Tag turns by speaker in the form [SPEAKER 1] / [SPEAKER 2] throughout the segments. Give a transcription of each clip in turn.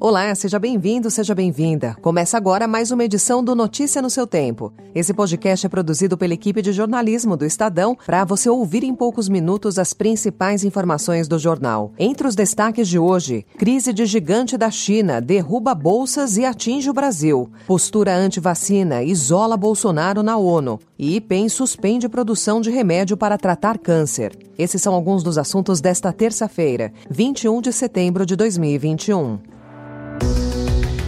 [SPEAKER 1] Olá, seja bem-vindo, seja bem-vinda. Começa agora mais uma edição do Notícia no seu Tempo. Esse podcast é produzido pela equipe de jornalismo do Estadão para você ouvir em poucos minutos as principais informações do jornal. Entre os destaques de hoje, crise de gigante da China derruba bolsas e atinge o Brasil. Postura anti-vacina isola Bolsonaro na ONU. E IPEM suspende produção de remédio para tratar câncer. Esses são alguns dos assuntos desta terça-feira, 21 de setembro de 2021.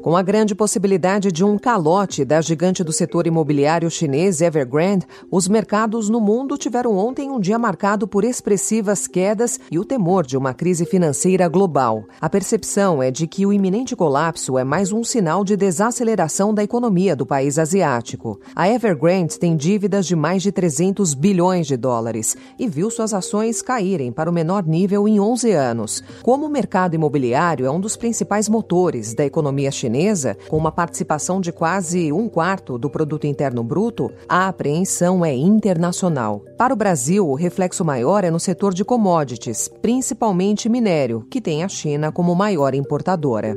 [SPEAKER 1] Com a grande possibilidade de um calote da gigante do setor imobiliário chinês Evergrande, os mercados no mundo tiveram ontem um dia marcado por expressivas quedas e o temor de uma crise financeira global. A percepção é de que o iminente colapso é mais um sinal de desaceleração da economia do país asiático. A Evergrande tem dívidas de mais de 300 bilhões de dólares e viu suas ações caírem para o menor nível em 11 anos. Como o mercado imobiliário é um dos principais motores da economia chinesa, chinesa, com uma participação de quase um quarto do produto interno bruto, a apreensão é internacional. Para o Brasil, o reflexo maior é no setor de commodities, principalmente minério, que tem a China como maior importadora.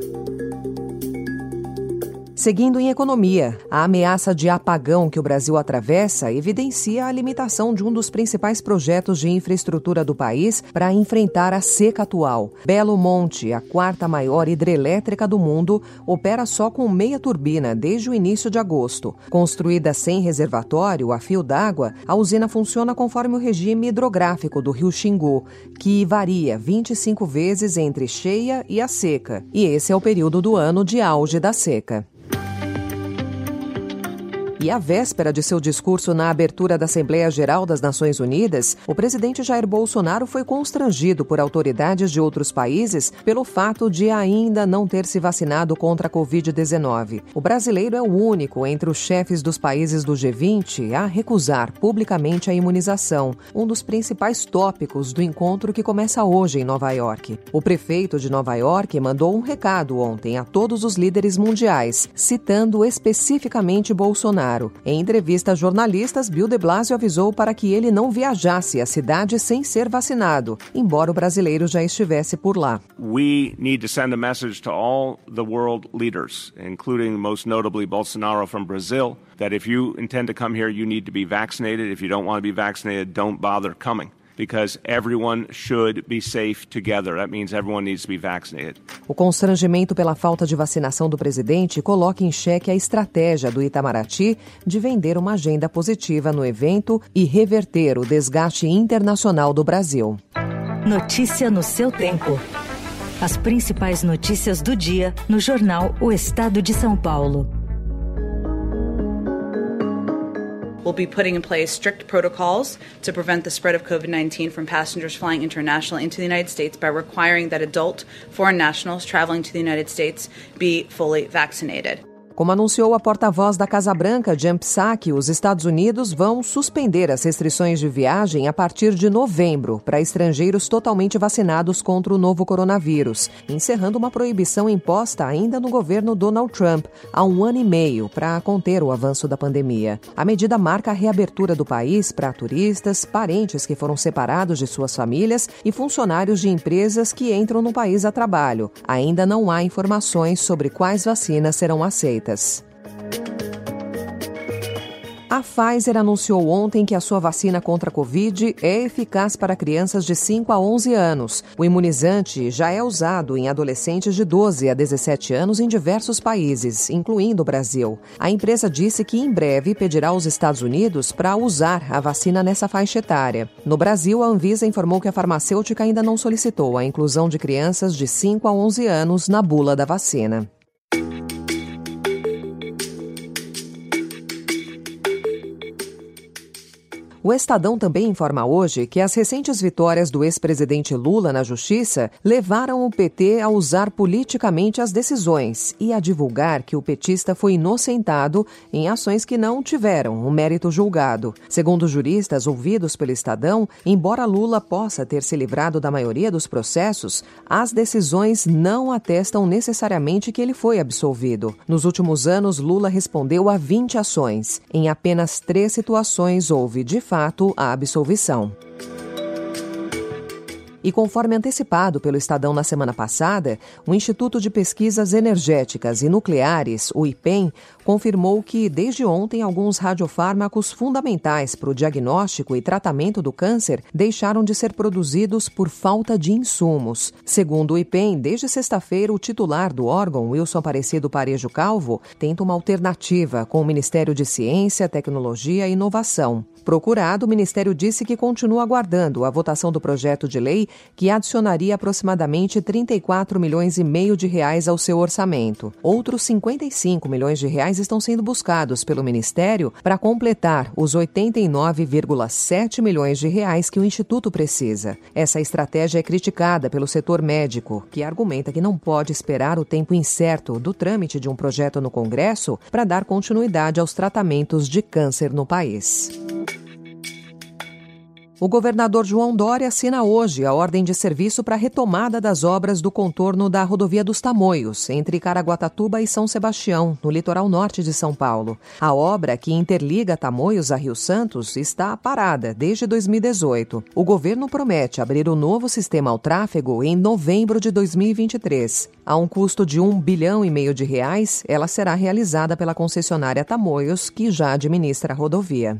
[SPEAKER 1] Seguindo em economia, a ameaça de apagão que o Brasil atravessa evidencia a limitação de um dos principais projetos de infraestrutura do país para enfrentar a seca atual. Belo Monte, a quarta maior hidrelétrica do mundo, opera só com meia turbina desde o início de agosto. Construída sem reservatório a fio d'água, a usina funciona conforme o regime hidrográfico do rio Xingu, que varia 25 vezes entre cheia e a seca. E esse é o período do ano de auge da seca. E à véspera de seu discurso na abertura da Assembleia Geral das Nações Unidas, o presidente Jair Bolsonaro foi constrangido por autoridades de outros países pelo fato de ainda não ter se vacinado contra a Covid-19. O brasileiro é o único entre os chefes dos países do G20 a recusar publicamente a imunização, um dos principais tópicos do encontro que começa hoje em Nova York. O prefeito de Nova York mandou um recado ontem a todos os líderes mundiais, citando especificamente Bolsonaro. Bolsonaro. Em entrevista a jornalistas, Bill de Blasio avisou para que ele não viajasse à cidade sem ser vacinado, embora o brasileiro já estivesse por lá.
[SPEAKER 2] We need to send a message to all the world leaders, including most notably Bolsonaro from Brazil, that if you intend to come here, you need to be vaccinated. If you don't want to be vaccinated, don't bother coming because everyone should be safe together. That means everyone needs to be vaccinated.
[SPEAKER 1] O constrangimento pela falta de vacinação do presidente coloca em xeque a estratégia do Itamaraty de vender uma agenda positiva no evento e reverter o desgaste internacional do Brasil.
[SPEAKER 3] Notícia no seu tempo. As principais notícias do dia no jornal O Estado de São Paulo.
[SPEAKER 4] We'll be putting in place strict protocols to prevent the spread of COVID 19 from passengers flying internationally into the United States by requiring that adult foreign nationals traveling to the United States be fully vaccinated.
[SPEAKER 1] Como anunciou a porta-voz da Casa Branca, Jen Psaki, os Estados Unidos vão suspender as restrições de viagem a partir de novembro para estrangeiros totalmente vacinados contra o novo coronavírus, encerrando uma proibição imposta ainda no governo Donald Trump há um ano e meio para conter o avanço da pandemia. A medida marca a reabertura do país para turistas, parentes que foram separados de suas famílias e funcionários de empresas que entram no país a trabalho. Ainda não há informações sobre quais vacinas serão aceitas. A Pfizer anunciou ontem que a sua vacina contra a Covid é eficaz para crianças de 5 a 11 anos. O imunizante já é usado em adolescentes de 12 a 17 anos em diversos países, incluindo o Brasil. A empresa disse que em breve pedirá aos Estados Unidos para usar a vacina nessa faixa etária. No Brasil, a Anvisa informou que a farmacêutica ainda não solicitou a inclusão de crianças de 5 a 11 anos na bula da vacina. O Estadão também informa hoje que as recentes vitórias do ex-presidente Lula na Justiça levaram o PT a usar politicamente as decisões e a divulgar que o petista foi inocentado em ações que não tiveram o mérito julgado. Segundo juristas ouvidos pelo Estadão, embora Lula possa ter se livrado da maioria dos processos, as decisões não atestam necessariamente que ele foi absolvido. Nos últimos anos, Lula respondeu a 20 ações. Em apenas três situações houve, de fato, a absolvição. E conforme antecipado pelo Estadão na semana passada, o Instituto de Pesquisas Energéticas e Nucleares, o IPEM, confirmou que desde ontem alguns radiofármacos fundamentais para o diagnóstico e tratamento do câncer deixaram de ser produzidos por falta de insumos. Segundo o IPEM, desde sexta-feira, o titular do órgão, Wilson Aparecido Parejo Calvo, tenta uma alternativa com o Ministério de Ciência, Tecnologia e Inovação. Procurado, o Ministério disse que continua aguardando a votação do projeto de lei que adicionaria aproximadamente 34 milhões e meio de reais ao seu orçamento. Outros 55 milhões de reais estão sendo buscados pelo Ministério para completar os 89,7 milhões de reais que o Instituto precisa. Essa estratégia é criticada pelo setor médico, que argumenta que não pode esperar o tempo incerto do trâmite de um projeto no Congresso para dar continuidade aos tratamentos de câncer no país. O governador João Dória assina hoje a ordem de serviço para a retomada das obras do contorno da rodovia dos Tamoios, entre Caraguatatuba e São Sebastião, no litoral norte de São Paulo. A obra, que interliga Tamoios a Rio Santos, está parada desde 2018. O governo promete abrir o novo sistema ao tráfego em novembro de 2023. A um custo de um bilhão e meio de reais, ela será realizada pela concessionária Tamoios, que já administra a rodovia.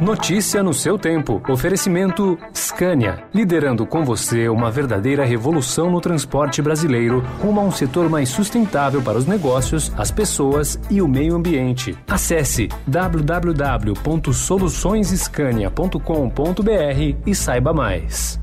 [SPEAKER 5] Notícia no seu tempo. Oferecimento Scania, liderando com você uma verdadeira revolução no transporte brasileiro, rumo a um setor mais sustentável para os negócios, as pessoas e o meio ambiente. Acesse www.soluçõesescania.com.br e saiba mais.